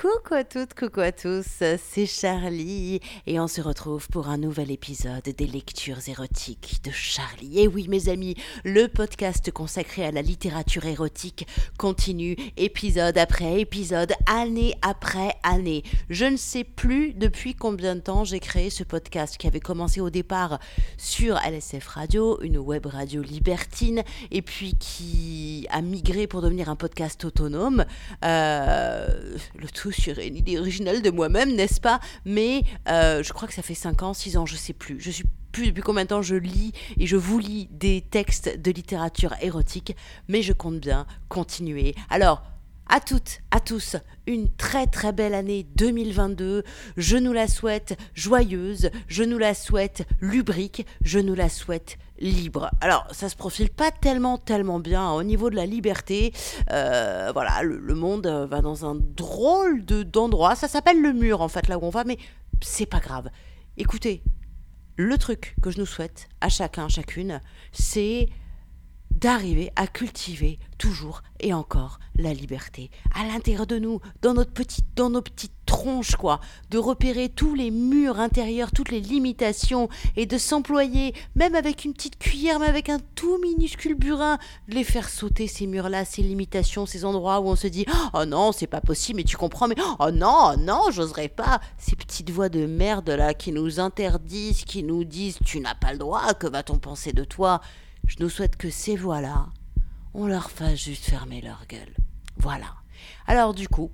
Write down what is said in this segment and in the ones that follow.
Coucou à toutes, coucou à tous, c'est Charlie et on se retrouve pour un nouvel épisode des lectures érotiques de Charlie. Et oui mes amis, le podcast consacré à la littérature érotique continue épisode après épisode, année après année. Je ne sais plus depuis combien de temps j'ai créé ce podcast qui avait commencé au départ sur LSF Radio, une web radio libertine, et puis qui a migré pour devenir un podcast autonome. Euh, le tout sur une idée originale de moi-même, n'est-ce pas? Mais euh, je crois que ça fait 5 ans, 6 ans, je sais plus. Je suis plus depuis combien de temps je lis et je vous lis des textes de littérature érotique, mais je compte bien continuer. Alors, à toutes, à tous, une très très belle année 2022. Je nous la souhaite joyeuse, je nous la souhaite lubrique, je nous la souhaite libre. Alors, ça se profile pas tellement, tellement bien au niveau de la liberté. Euh, voilà, le, monde va dans un drôle de, d'endroit. Ça s'appelle le mur, en fait, là où on va, mais c'est pas grave. Écoutez, le truc que je nous souhaite à chacun, chacune, c'est d'arriver à cultiver toujours et encore la liberté. À l'intérieur de nous, dans notre petite, dans nos petites tronches quoi, de repérer tous les murs intérieurs, toutes les limitations et de s'employer, même avec une petite cuillère, mais avec un tout minuscule burin, de les faire sauter ces murs-là, ces limitations, ces endroits où on se dit oh non c'est pas possible, mais tu comprends, mais oh non non j'oserais pas, ces petites voix de merde là qui nous interdisent, qui nous disent tu n'as pas le droit, que va-t-on penser de toi? Je nous souhaite que ces voix-là, on leur fasse juste fermer leur gueule. Voilà. Alors du coup,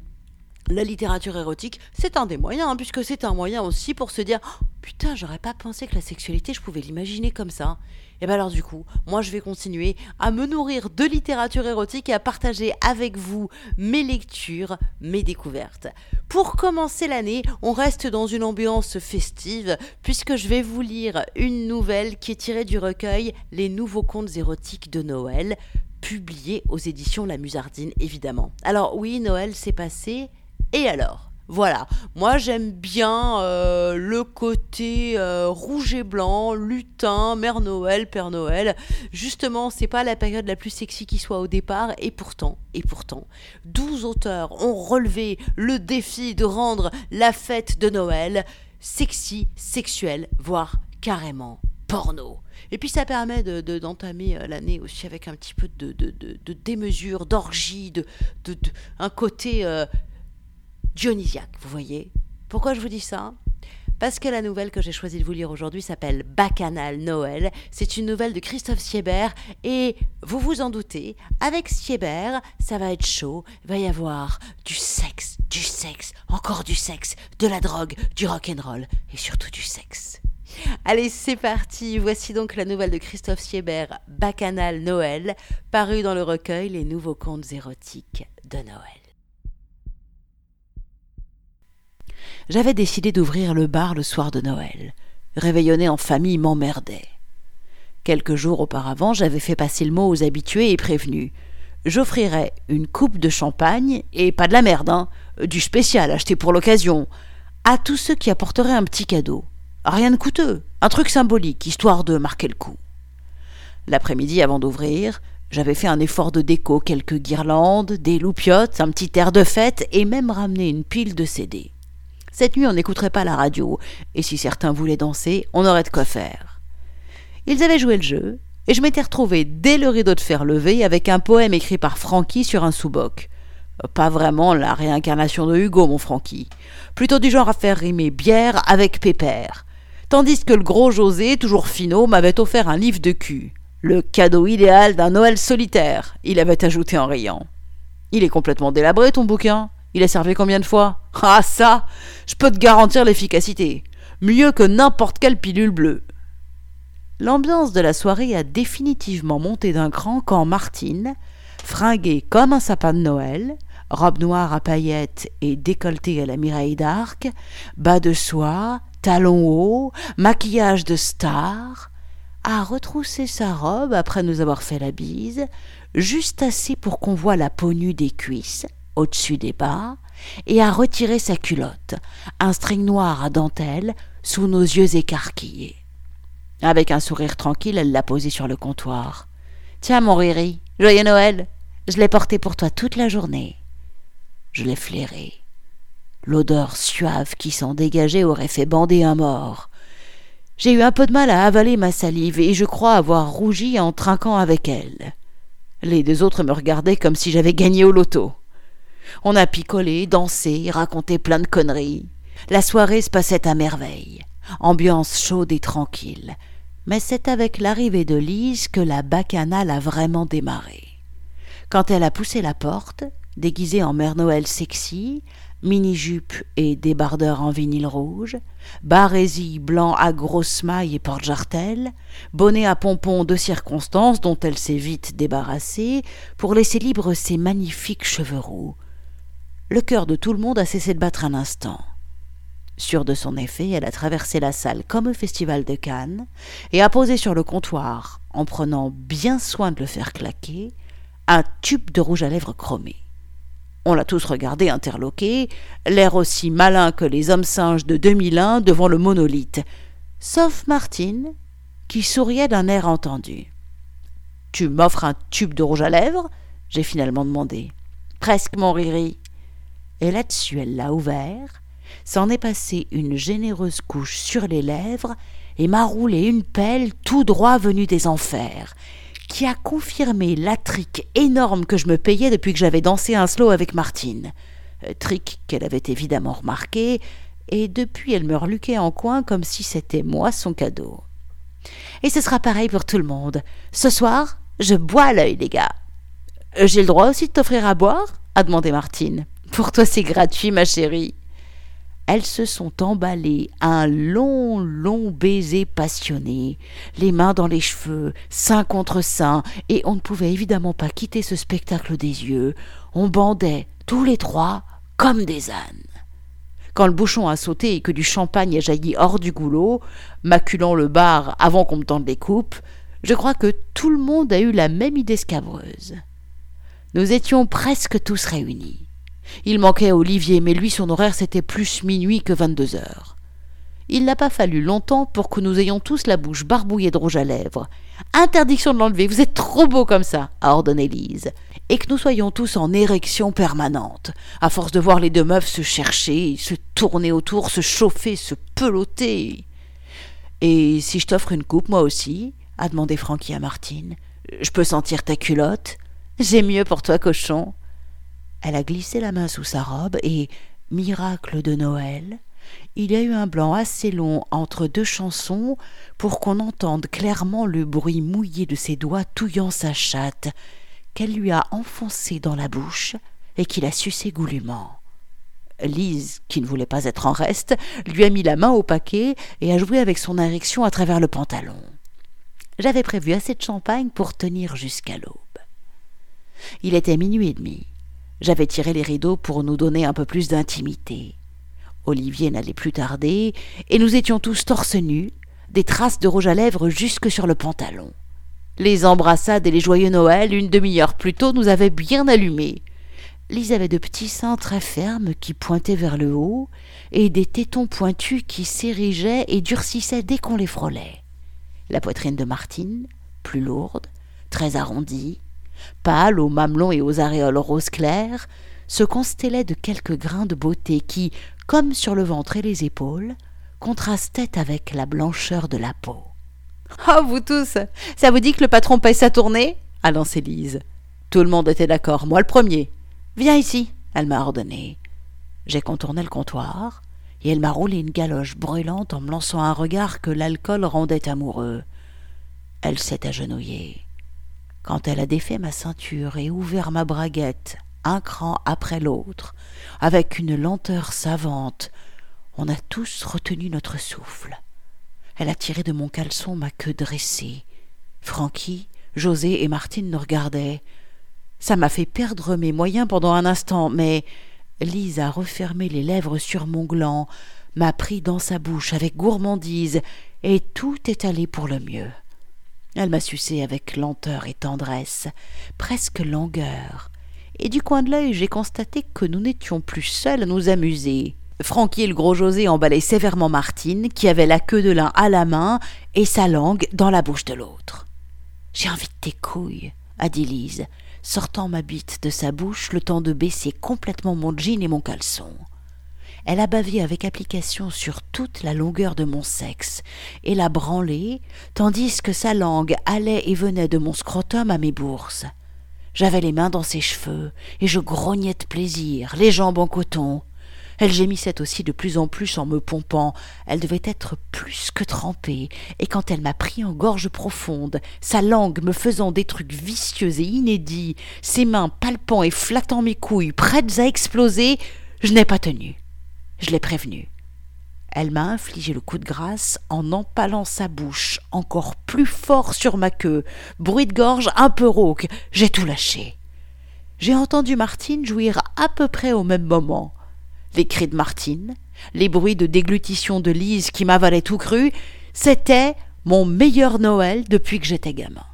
la littérature érotique, c'est un des moyens, hein, puisque c'est un moyen aussi pour se dire oh, putain, j'aurais pas pensé que la sexualité, je pouvais l'imaginer comme ça. Et bien alors du coup, moi je vais continuer à me nourrir de littérature érotique et à partager avec vous mes lectures, mes découvertes. Pour commencer l'année, on reste dans une ambiance festive, puisque je vais vous lire une nouvelle qui est tirée du recueil Les nouveaux contes érotiques de Noël, publié aux éditions La Musardine évidemment. Alors oui, Noël s'est passé et alors? Voilà, moi j'aime bien euh, le côté euh, rouge et blanc, lutin, Mère Noël, Père Noël. Justement, c'est pas la période la plus sexy qui soit au départ, et pourtant, et pourtant, 12 auteurs ont relevé le défi de rendre la fête de Noël sexy, sexuelle, voire carrément porno. Et puis ça permet d'entamer de, euh, l'année aussi avec un petit peu de, de démesure, d'orgie, de, un côté dionysiaque, vous voyez. Pourquoi je vous dis ça? Parce que la nouvelle que j'ai choisi de vous lire aujourd'hui s'appelle Bacchanal Noël. C'est une nouvelle de Christophe Siebert et vous vous en doutez, avec Siebert, ça va être chaud. Il va y avoir du sexe, du sexe, encore du sexe, de la drogue, du rock'n'roll et surtout du sexe. Allez, c'est parti. Voici donc la nouvelle de Christophe Siebert, Bacchanal Noël, parue dans le recueil Les nouveaux contes érotiques de Noël. J'avais décidé d'ouvrir le bar le soir de Noël. Réveillonner en famille m'emmerdait. Quelques jours auparavant, j'avais fait passer le mot aux habitués et prévenus. J'offrirais une coupe de champagne, et pas de la merde, hein, du spécial acheté pour l'occasion, à tous ceux qui apporteraient un petit cadeau. Rien de coûteux, un truc symbolique, histoire de marquer le coup. L'après-midi, avant d'ouvrir, j'avais fait un effort de déco, quelques guirlandes, des loupiottes, un petit air de fête et même ramené une pile de CD. Cette nuit, on n'écouterait pas la radio, et si certains voulaient danser, on aurait de quoi faire. Ils avaient joué le jeu, et je m'étais retrouvé dès le rideau de fer levé avec un poème écrit par Francky sur un sous-boc. Pas vraiment la réincarnation de Hugo, mon Francky. Plutôt du genre à faire rimer bière avec pépère. Tandis que le gros José, toujours finot, m'avait offert un livre de cul. Le cadeau idéal d'un Noël solitaire, il avait ajouté en riant. Il est complètement délabré, ton bouquin. Il a servi combien de fois? Ah ça Je peux te garantir l'efficacité. Mieux que n'importe quelle pilule bleue. L'ambiance de la soirée a définitivement monté d'un cran quand Martine, fringuée comme un sapin de Noël, robe noire à paillettes et décolletée à la Mireille d'Arc, bas de soie, talons hauts, maquillage de star, a retroussé sa robe après nous avoir fait la bise, juste assez pour qu'on voie la peau nue des cuisses, au-dessus des bas et a retiré sa culotte, un string noir à dentelle, sous nos yeux écarquillés. Avec un sourire tranquille, elle l'a posé sur le comptoir. Tiens, mon Riri, joyeux Noël Je l'ai porté pour toi toute la journée. Je l'ai flairé. L'odeur suave qui s'en dégageait aurait fait bander un mort. J'ai eu un peu de mal à avaler ma salive et je crois avoir rougi en trinquant avec elle. Les deux autres me regardaient comme si j'avais gagné au loto. On a picolé, dansé, raconté plein de conneries. La soirée se passait à merveille. Ambiance chaude et tranquille. Mais c'est avec l'arrivée de Lise que la bacchanale a vraiment démarré. Quand elle a poussé la porte, déguisée en Mère Noël sexy, mini-jupe et débardeur en vinyle rouge, barésie blanc à grosses mailles et porte-jartel, bonnet à pompons de circonstance dont elle s'est vite débarrassée pour laisser libre ses magnifiques cheveux roux. Le cœur de tout le monde a cessé de battre un instant. Sûre de son effet, elle a traversé la salle comme au festival de Cannes et a posé sur le comptoir, en prenant bien soin de le faire claquer, un tube de rouge à lèvres chromé. On l'a tous regardé interloqué, l'air aussi malin que les hommes singes de 2001 devant le monolithe, sauf Martine, qui souriait d'un air entendu. Tu m'offres un tube de rouge à lèvres j'ai finalement demandé. Presque, mon riri. Et là-dessus, elle l'a ouvert, s'en est passé une généreuse couche sur les lèvres et m'a roulé une pelle tout droit venue des enfers, qui a confirmé la trique énorme que je me payais depuis que j'avais dansé un slow avec Martine. Euh, trick qu'elle avait évidemment remarqué, et depuis elle me reluquait en coin comme si c'était moi son cadeau. Et ce sera pareil pour tout le monde. Ce soir, je bois l'œil, les gars. Euh, j'ai le droit aussi de t'offrir à boire? a demandé Martine. Pour toi, c'est gratuit, ma chérie elles se sont emballées un long, long baiser passionné, les mains dans les cheveux, sein contre sein, et on ne pouvait évidemment pas quitter ce spectacle des yeux. On bandait, tous les trois, comme des ânes. Quand le bouchon a sauté et que du champagne a jailli hors du goulot, maculant le bar avant qu'on me tende les coupes, je crois que tout le monde a eu la même idée scabreuse. Nous étions presque tous réunis. Il manquait Olivier, mais lui, son horaire, c'était plus minuit que vingt-deux heures. Il n'a pas fallu longtemps pour que nous ayons tous la bouche barbouillée de rouge à lèvres. Interdiction de l'enlever, vous êtes trop beau comme ça, a ordonné Lise. Et que nous soyons tous en érection permanente, à force de voir les deux meufs se chercher, se tourner autour, se chauffer, se peloter. Et si je t'offre une coupe, moi aussi a demandé Francky à Martine. Je peux sentir ta culotte? J'ai mieux pour toi, cochon. Elle a glissé la main sous sa robe et, miracle de Noël, il y a eu un blanc assez long entre deux chansons pour qu'on entende clairement le bruit mouillé de ses doigts touillant sa chatte, qu'elle lui a enfoncé dans la bouche et qu'il a sucé goulûment. Lise, qui ne voulait pas être en reste, lui a mis la main au paquet et a joué avec son érection à travers le pantalon. J'avais prévu assez de champagne pour tenir jusqu'à l'aube. Il était minuit et demi. J'avais tiré les rideaux pour nous donner un peu plus d'intimité. Olivier n'allait plus tarder, et nous étions tous torse nus, des traces de rouge à lèvres jusque sur le pantalon. Les embrassades et les joyeux Noël, une demi-heure plus tôt, nous avaient bien allumés. Lise avait de petits seins très fermes qui pointaient vers le haut, et des tétons pointus qui s'érigeaient et durcissaient dès qu'on les frôlait. La poitrine de Martine, plus lourde, très arrondie, pâle aux mamelons et aux aréoles rose clair, se constellait de quelques grains de beauté qui, comme sur le ventre et les épaules, contrastaient avec la blancheur de la peau. Oh, vous tous Ça vous dit que le patron paye sa tournée? A lancé Lise. Tout le monde était d'accord, moi le premier. Viens ici, elle m'a ordonné. J'ai contourné le comptoir, et elle m'a roulé une galoche brûlante en me lançant un regard que l'alcool rendait amoureux. Elle s'est agenouillée. Quand elle a défait ma ceinture et ouvert ma braguette, un cran après l'autre, avec une lenteur savante, on a tous retenu notre souffle. Elle a tiré de mon caleçon ma queue dressée. Francky, José et Martine nous regardaient. Ça m'a fait perdre mes moyens pendant un instant, mais Lise a refermé les lèvres sur mon gland, m'a pris dans sa bouche avec gourmandise, et tout est allé pour le mieux. Elle m'a sucé avec lenteur et tendresse, presque langueur, et du coin de l'œil j'ai constaté que nous n'étions plus seuls à nous amuser. Francky et le gros José emballaient sévèrement Martine, qui avait la queue de l'un à la main et sa langue dans la bouche de l'autre. J'ai envie de tes couilles, a dit Lise, sortant ma bite de sa bouche le temps de baisser complètement mon jean et mon caleçon. Elle a bavé avec application sur toute la longueur de mon sexe et l'a branlé, tandis que sa langue allait et venait de mon scrotum à mes bourses. J'avais les mains dans ses cheveux, et je grognais de plaisir, les jambes en coton. Elle gémissait aussi de plus en plus en me pompant. Elle devait être plus que trempée, et quand elle m'a pris en gorge profonde, sa langue me faisant des trucs vicieux et inédits, ses mains palpant et flattant mes couilles, prêtes à exploser, je n'ai pas tenu. Je l'ai prévenue. Elle m'a infligé le coup de grâce en empalant sa bouche encore plus fort sur ma queue. Bruit de gorge un peu rauque. J'ai tout lâché. J'ai entendu Martine jouir à peu près au même moment. Les cris de Martine, les bruits de déglutition de Lise qui m'avalaient tout cru, c'était mon meilleur Noël depuis que j'étais gamin.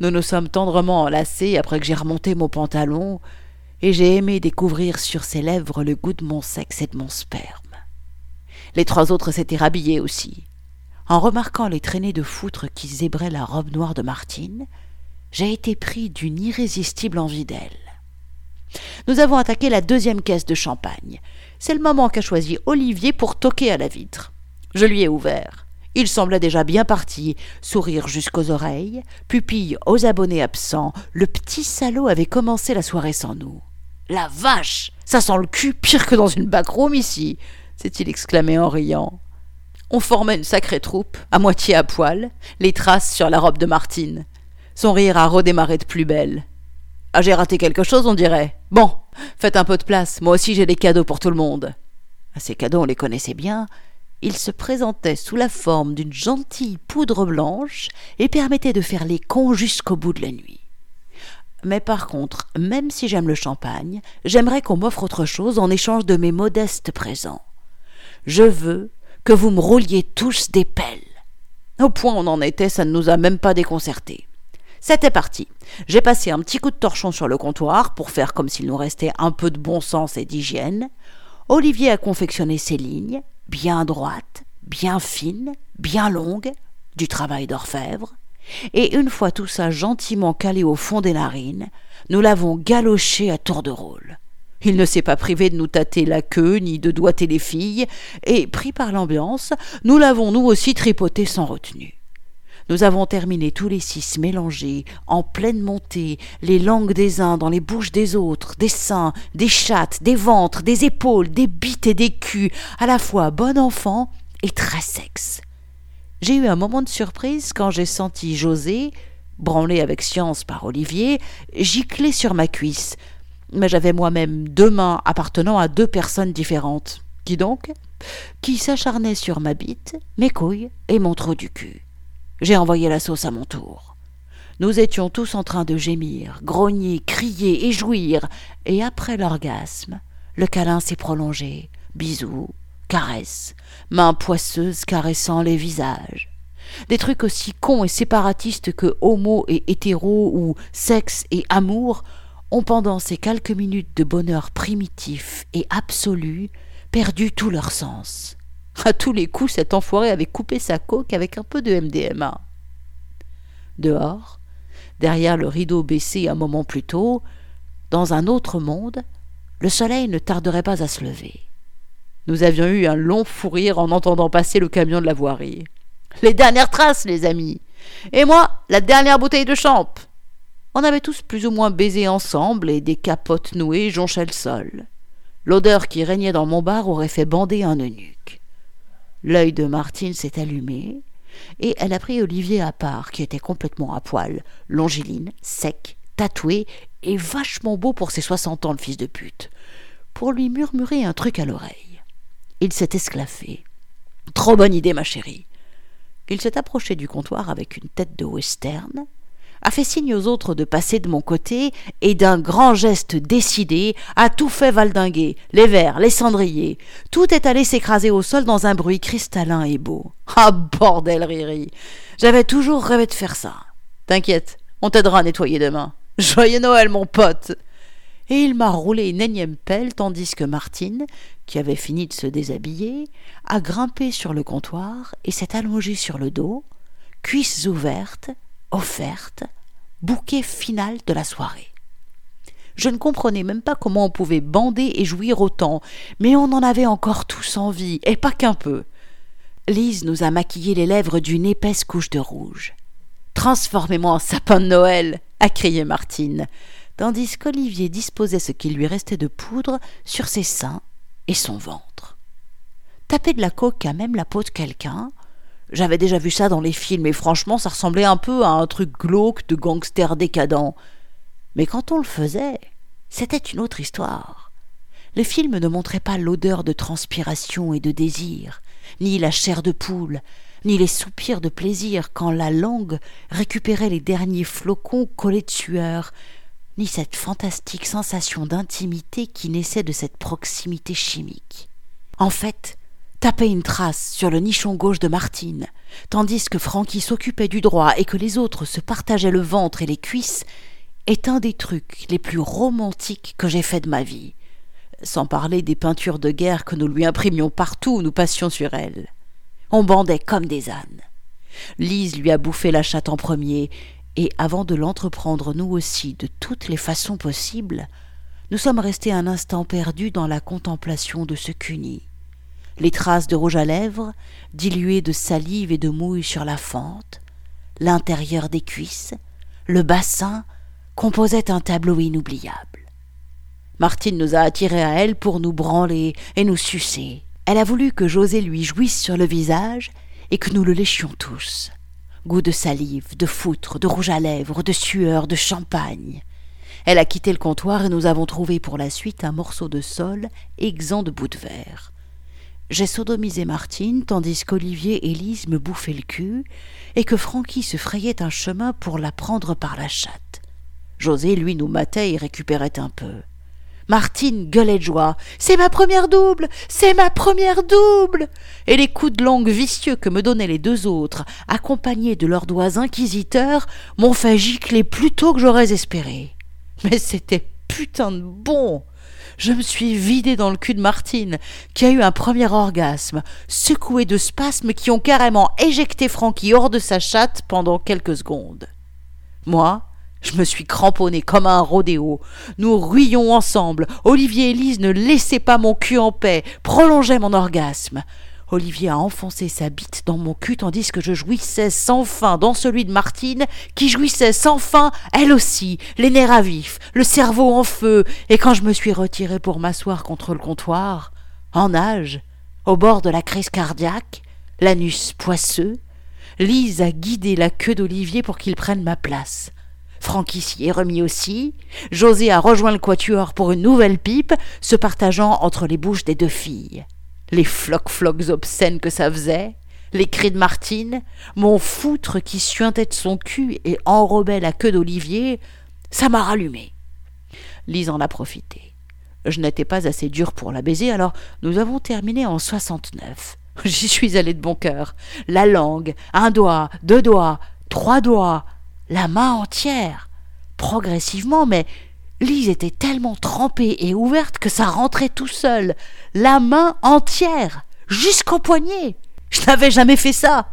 Nous nous sommes tendrement enlacés après que j'ai remonté mon pantalon, et j'ai aimé découvrir sur ses lèvres le goût de mon sexe et de mon sperme. Les trois autres s'étaient rhabillés aussi. En remarquant les traînées de foutre qui zébraient la robe noire de Martine, j'ai été pris d'une irrésistible envie d'elle. Nous avons attaqué la deuxième caisse de champagne. C'est le moment qu'a choisi Olivier pour toquer à la vitre. Je lui ai ouvert. Il semblait déjà bien parti, sourire jusqu'aux oreilles, pupille aux abonnés absents. Le petit salaud avait commencé la soirée sans nous. La vache Ça sent le cul pire que dans une backroom ici s'est-il exclamé en riant. On formait une sacrée troupe, à moitié à poil, les traces sur la robe de Martine. Son rire a redémarré de plus belle. Ah, j'ai raté quelque chose, on dirait. Bon, faites un peu de place, moi aussi j'ai des cadeaux pour tout le monde. Ah, ces cadeaux, on les connaissait bien. Ils se présentaient sous la forme d'une gentille poudre blanche et permettaient de faire les cons jusqu'au bout de la nuit. Mais par contre, même si j'aime le champagne, j'aimerais qu'on m'offre autre chose en échange de mes modestes présents. Je veux que vous me rouliez tous des pelles. Au point où on en était, ça ne nous a même pas déconcertés. C'était parti. J'ai passé un petit coup de torchon sur le comptoir pour faire comme s'il nous restait un peu de bon sens et d'hygiène. Olivier a confectionné ses lignes, bien droites, bien fines, bien longues, du travail d'orfèvre. Et une fois tout ça gentiment calé au fond des narines, nous l'avons galoché à tour de rôle. Il ne s'est pas privé de nous tâter la queue ni de doigter les filles, et, pris par l'ambiance, nous l'avons nous aussi tripoté sans retenue. Nous avons terminé tous les six mélangés, en pleine montée, les langues des uns dans les bouches des autres, des seins, des chattes, des ventres, des épaules, des bites et des culs, à la fois bon enfant et très sexe. J'ai eu un moment de surprise quand j'ai senti José, branlé avec science par Olivier, gicler sur ma cuisse, mais j'avais moi-même deux mains appartenant à deux personnes différentes. Qui donc? Qui s'acharnaient sur ma bite, mes couilles et mon trou du cul. J'ai envoyé la sauce à mon tour. Nous étions tous en train de gémir, grogner, crier et jouir, et après l'orgasme, le câlin s'est prolongé, bisous, caresses, mains poisseuses caressant les visages. Des trucs aussi cons et séparatistes que homo et hétéro ou sexe et amour ont pendant ces quelques minutes de bonheur primitif et absolu perdu tout leur sens. À tous les coups, cet enfoiré avait coupé sa coque avec un peu de MDMA. Dehors, derrière le rideau baissé un moment plus tôt, dans un autre monde, le soleil ne tarderait pas à se lever. Nous avions eu un long fou rire en entendant passer le camion de la voirie. Les dernières traces, les amis. Et moi, la dernière bouteille de champ. On avait tous plus ou moins baisé ensemble et des capotes nouées jonchaient le sol. L'odeur qui régnait dans mon bar aurait fait bander un eunuque. L'œil de Martine s'est allumé, et elle a pris Olivier à part, qui était complètement à poil, longiligne, sec, tatoué et vachement beau pour ses soixante ans, le fils de pute, pour lui murmurer un truc à l'oreille. Il s'est esclaffé. Trop bonne idée, ma chérie. Il s'est approché du comptoir avec une tête de western, a fait signe aux autres de passer de mon côté et d'un grand geste décidé a tout fait valdinguer, les verres, les cendriers. Tout est allé s'écraser au sol dans un bruit cristallin et beau. Ah bordel, Riri. J'avais toujours rêvé de faire ça. T'inquiète, on t'aidera à nettoyer demain. Joyeux Noël, mon pote. Et il m'a roulé une énième pelle tandis que Martine, qui avait fini de se déshabiller, a grimpé sur le comptoir et s'est allongée sur le dos, cuisses ouvertes, offerte, bouquet final de la soirée. Je ne comprenais même pas comment on pouvait bander et jouir autant, mais on en avait encore tous envie, et pas qu'un peu. Lise nous a maquillé les lèvres d'une épaisse couche de rouge. Transformez-moi en sapin de Noël a crié Martine, tandis qu'Olivier disposait ce qu'il lui restait de poudre sur ses seins et son ventre. Taper de la coque à même la peau de quelqu'un, j'avais déjà vu ça dans les films et franchement ça ressemblait un peu à un truc glauque de gangster décadent. Mais quand on le faisait, c'était une autre histoire. Les films ne montraient pas l'odeur de transpiration et de désir, ni la chair de poule, ni les soupirs de plaisir quand la langue récupérait les derniers flocons collés de sueur, ni cette fantastique sensation d'intimité qui naissait de cette proximité chimique. En fait, taper une trace sur le nichon gauche de Martine, tandis que Francky s'occupait du droit et que les autres se partageaient le ventre et les cuisses, est un des trucs les plus romantiques que j'ai fait de ma vie, sans parler des peintures de guerre que nous lui imprimions partout où nous passions sur elle. On bandait comme des ânes. Lise lui a bouffé la chatte en premier, et avant de l'entreprendre nous aussi de toutes les façons possibles, nous sommes restés un instant perdus dans la contemplation de ce cuni. Les traces de rouge à lèvres, diluées de salive et de mouille sur la fente, l'intérieur des cuisses, le bassin, composaient un tableau inoubliable. Martine nous a attirés à elle pour nous branler et nous sucer. Elle a voulu que José lui jouisse sur le visage et que nous le léchions tous goût de salive, de foutre, de rouge à lèvres, de sueur, de champagne. Elle a quitté le comptoir et nous avons trouvé pour la suite un morceau de sol exempt de bouts de verre. J'ai sodomisé Martine tandis qu'Olivier et Lise me bouffaient le cul et que Francky se frayait un chemin pour la prendre par la chatte. José, lui, nous matait et récupérait un peu. Martine gueulait de joie. C'est ma première double. C'est ma première double. Et les coups de langue vicieux que me donnaient les deux autres, accompagnés de leurs doigts inquisiteurs, m'ont fait gicler plus tôt que j'aurais espéré. Mais c'était putain de bon. Je me suis vidé dans le cul de Martine, qui a eu un premier orgasme, secoué de spasmes qui ont carrément éjecté Francky hors de sa chatte pendant quelques secondes. Moi, je me suis cramponné comme un rodéo. Nous ruions ensemble. Olivier et Lise ne laissaient pas mon cul en paix, prolongeaient mon orgasme. Olivier a enfoncé sa bite dans mon cul tandis que je jouissais sans fin dans celui de Martine, qui jouissait sans fin, elle aussi, les nerfs à vif, le cerveau en feu, et quand je me suis retiré pour m'asseoir contre le comptoir, en nage, au bord de la crise cardiaque, l'anus poisseux, Lise a guidé la queue d'Olivier pour qu'il prenne ma place. Francky s'y est remis aussi. José a rejoint le quatuor pour une nouvelle pipe, se partageant entre les bouches des deux filles. Les flocs-flocs obscènes que ça faisait, les cris de Martine, mon foutre qui suintait de son cul et enrobait la queue d'Olivier, ça m'a rallumé. Lise en a profité. Je n'étais pas assez dur pour la baiser, alors nous avons terminé en soixante-neuf. J'y suis allé de bon cœur. La langue, un doigt, deux doigts, trois doigts, la main entière. Progressivement, mais Lise était tellement trempée et ouverte que ça rentrait tout seul. La main entière, jusqu'au poignet. Je n'avais jamais fait ça.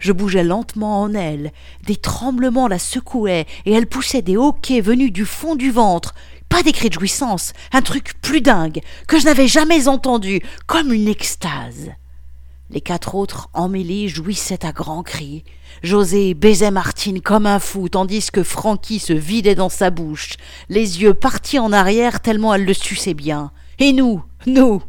Je bougeais lentement en elle, des tremblements la secouaient, et elle poussait des hoquets venus du fond du ventre. Pas des cris de jouissance, un truc plus dingue, que je n'avais jamais entendu, comme une extase. Les quatre autres emmêlés jouissaient à grands cris. José baisait Martine comme un fou, tandis que Francky se vidait dans sa bouche, les yeux partis en arrière tellement elle le suçait bien. Et nous, nous,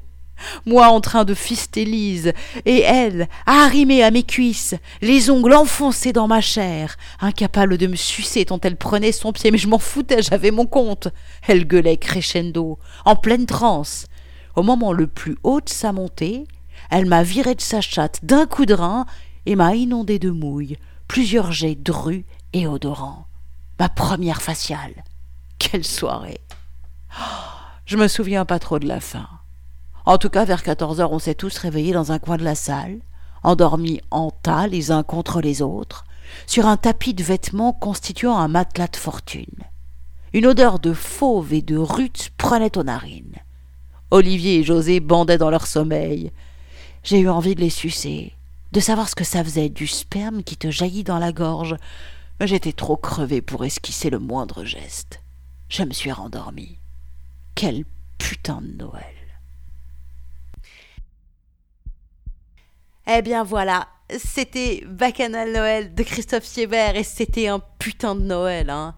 moi en train de fister Lise, et elle, arrimée à mes cuisses, les ongles enfoncés dans ma chair, incapable de me sucer tant elle prenait son pied, mais je m'en foutais, j'avais mon compte. Elle gueulait crescendo, en pleine transe. Au moment le plus haut de sa montée, elle m'a viré de sa chatte d'un coup de rein et m'a inondé de mouille, plusieurs jets drus et odorants. Ma première faciale. Quelle soirée. Je me souviens pas trop de la fin. En tout cas, vers quatorze heures, on s'est tous réveillés dans un coin de la salle, endormis en tas les uns contre les autres, sur un tapis de vêtements constituant un matelas de fortune. Une odeur de fauve et de rute prenait aux narines. Olivier et José bandaient dans leur sommeil, j'ai eu envie de les sucer, de savoir ce que ça faisait du sperme qui te jaillit dans la gorge, j'étais trop crevé pour esquisser le moindre geste. je me suis rendormie. Quel putain de Noël. Eh bien voilà, c'était Bacchanal Noël de Christophe Siebert et c'était un putain de Noël, hein.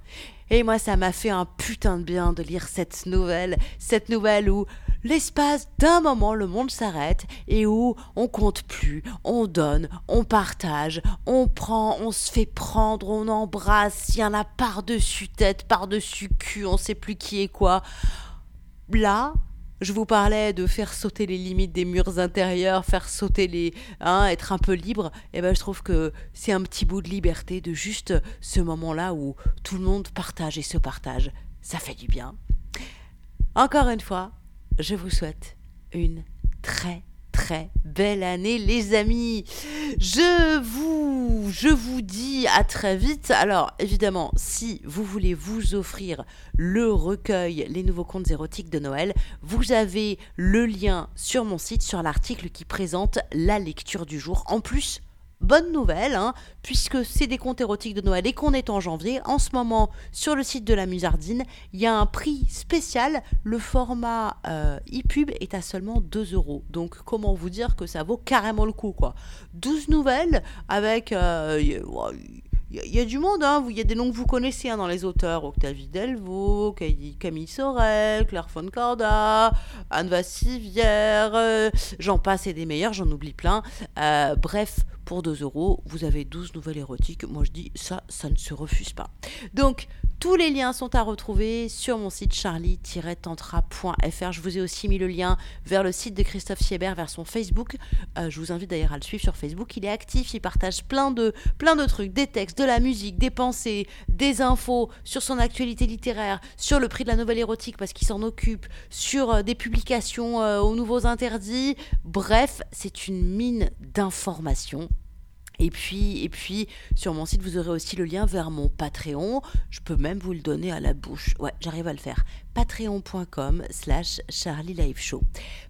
Et moi, ça m'a fait un putain de bien de lire cette nouvelle, cette nouvelle où l'espace d'un moment le monde s'arrête et où on compte plus, on donne, on partage, on prend, on se fait prendre, on embrasse, il y en a par-dessus tête, par-dessus cul, on sait plus qui est quoi. Là, je vous parlais de faire sauter les limites des murs intérieurs, faire sauter les, hein, être un peu libre. Et eh ben, je trouve que c'est un petit bout de liberté, de juste ce moment-là où tout le monde partage et se partage. Ça fait du bien. Encore une fois, je vous souhaite une très très belle année les amis. Je vous je vous dis à très vite. Alors évidemment, si vous voulez vous offrir le recueil Les nouveaux contes érotiques de Noël, vous avez le lien sur mon site sur l'article qui présente la lecture du jour. En plus, bonne nouvelle, hein, puisque c'est des contes érotiques de Noël et qu'on est en janvier. En ce moment, sur le site de la Musardine, il y a un prix spécial. Le format euh, e-pub est à seulement 2 euros. Donc, comment vous dire que ça vaut carrément le coup, quoi. 12 nouvelles avec. Euh, il y, a du monde, hein. il y a des noms que vous connaissez hein, dans les auteurs Octavie Delvaux, Camille Sorel, Claire Foncorda, Anne Vassivière, euh, j'en passe et des meilleurs, j'en oublie plein. bref, pour 2 euros, vous avez 12 nouvelles érotiques. Moi, je dis ça, ça ne se refuse pas. Donc, tous les liens sont à retrouver sur mon site charlie-tantra.fr. Je vous ai aussi mis le lien vers le site de Christophe Siebert, vers son Facebook. Euh, je vous invite d'ailleurs à le suivre sur Facebook. Il est actif, il partage plein de, trucs, des textes, de la musique, des pensées, des infos sur son actualité littéraire, sur le prix de la nouvelle érotique parce qu'il s'en occupe, sur euh, des publications euh, aux nouveaux interdits. Bref, c'est une mine d'informations et puis, et puis, sur mon site, vous aurez aussi le lien vers mon Patreon. Je peux même vous le donner à la bouche. Ouais, j'arrive à le faire. Patreon.com slash Charlie Live Show.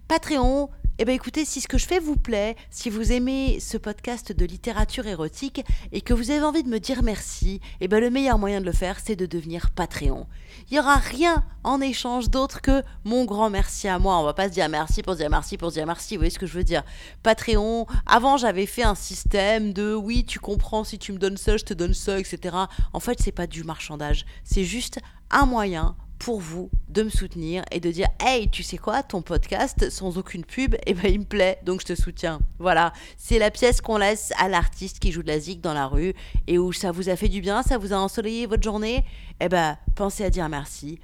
Patreon, eh bien écoutez, si ce que je fais vous plaît, si vous aimez ce podcast de littérature érotique et que vous avez envie de me dire merci, eh bien le meilleur moyen de le faire, c'est de devenir Patreon. Il n'y aura rien en échange d'autre que mon grand merci à moi. On va pas se dire merci pour dire merci pour dire merci, vous voyez ce que je veux dire. Patreon, avant j'avais fait un système de oui, tu comprends, si tu me donnes ça, je te donne ça, etc. En fait, c'est pas du marchandage, c'est juste un moyen pour vous de me soutenir et de dire hey tu sais quoi ton podcast sans aucune pub eh ben il me plaît donc je te soutiens. Voilà. C'est la pièce qu'on laisse à l'artiste qui joue de la zig dans la rue et où ça vous a fait du bien ça vous a ensoleillé votre journée? Eh ben pensez à dire merci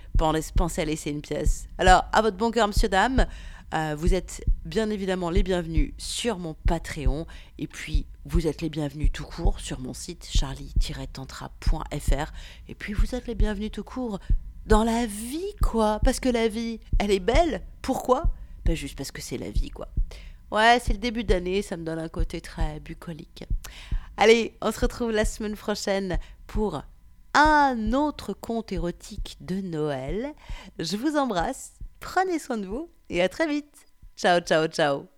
pensez à laisser une pièce. Alors à votre bon cœur monsieur dame euh, vous êtes bien évidemment les bienvenus sur mon Patreon et puis vous êtes les bienvenus tout court sur mon site charlie-tantra.fr et puis vous êtes les bienvenus tout court dans la vie, quoi. Parce que la vie, elle est belle. Pourquoi? Pas juste parce que c'est la vie, quoi. Ouais, c'est le début d'année, ça me donne un côté très bucolique. Allez, on se retrouve la semaine prochaine pour un autre conte érotique de Noël. Je vous embrasse, prenez soin de vous et à très vite. Ciao, ciao, ciao.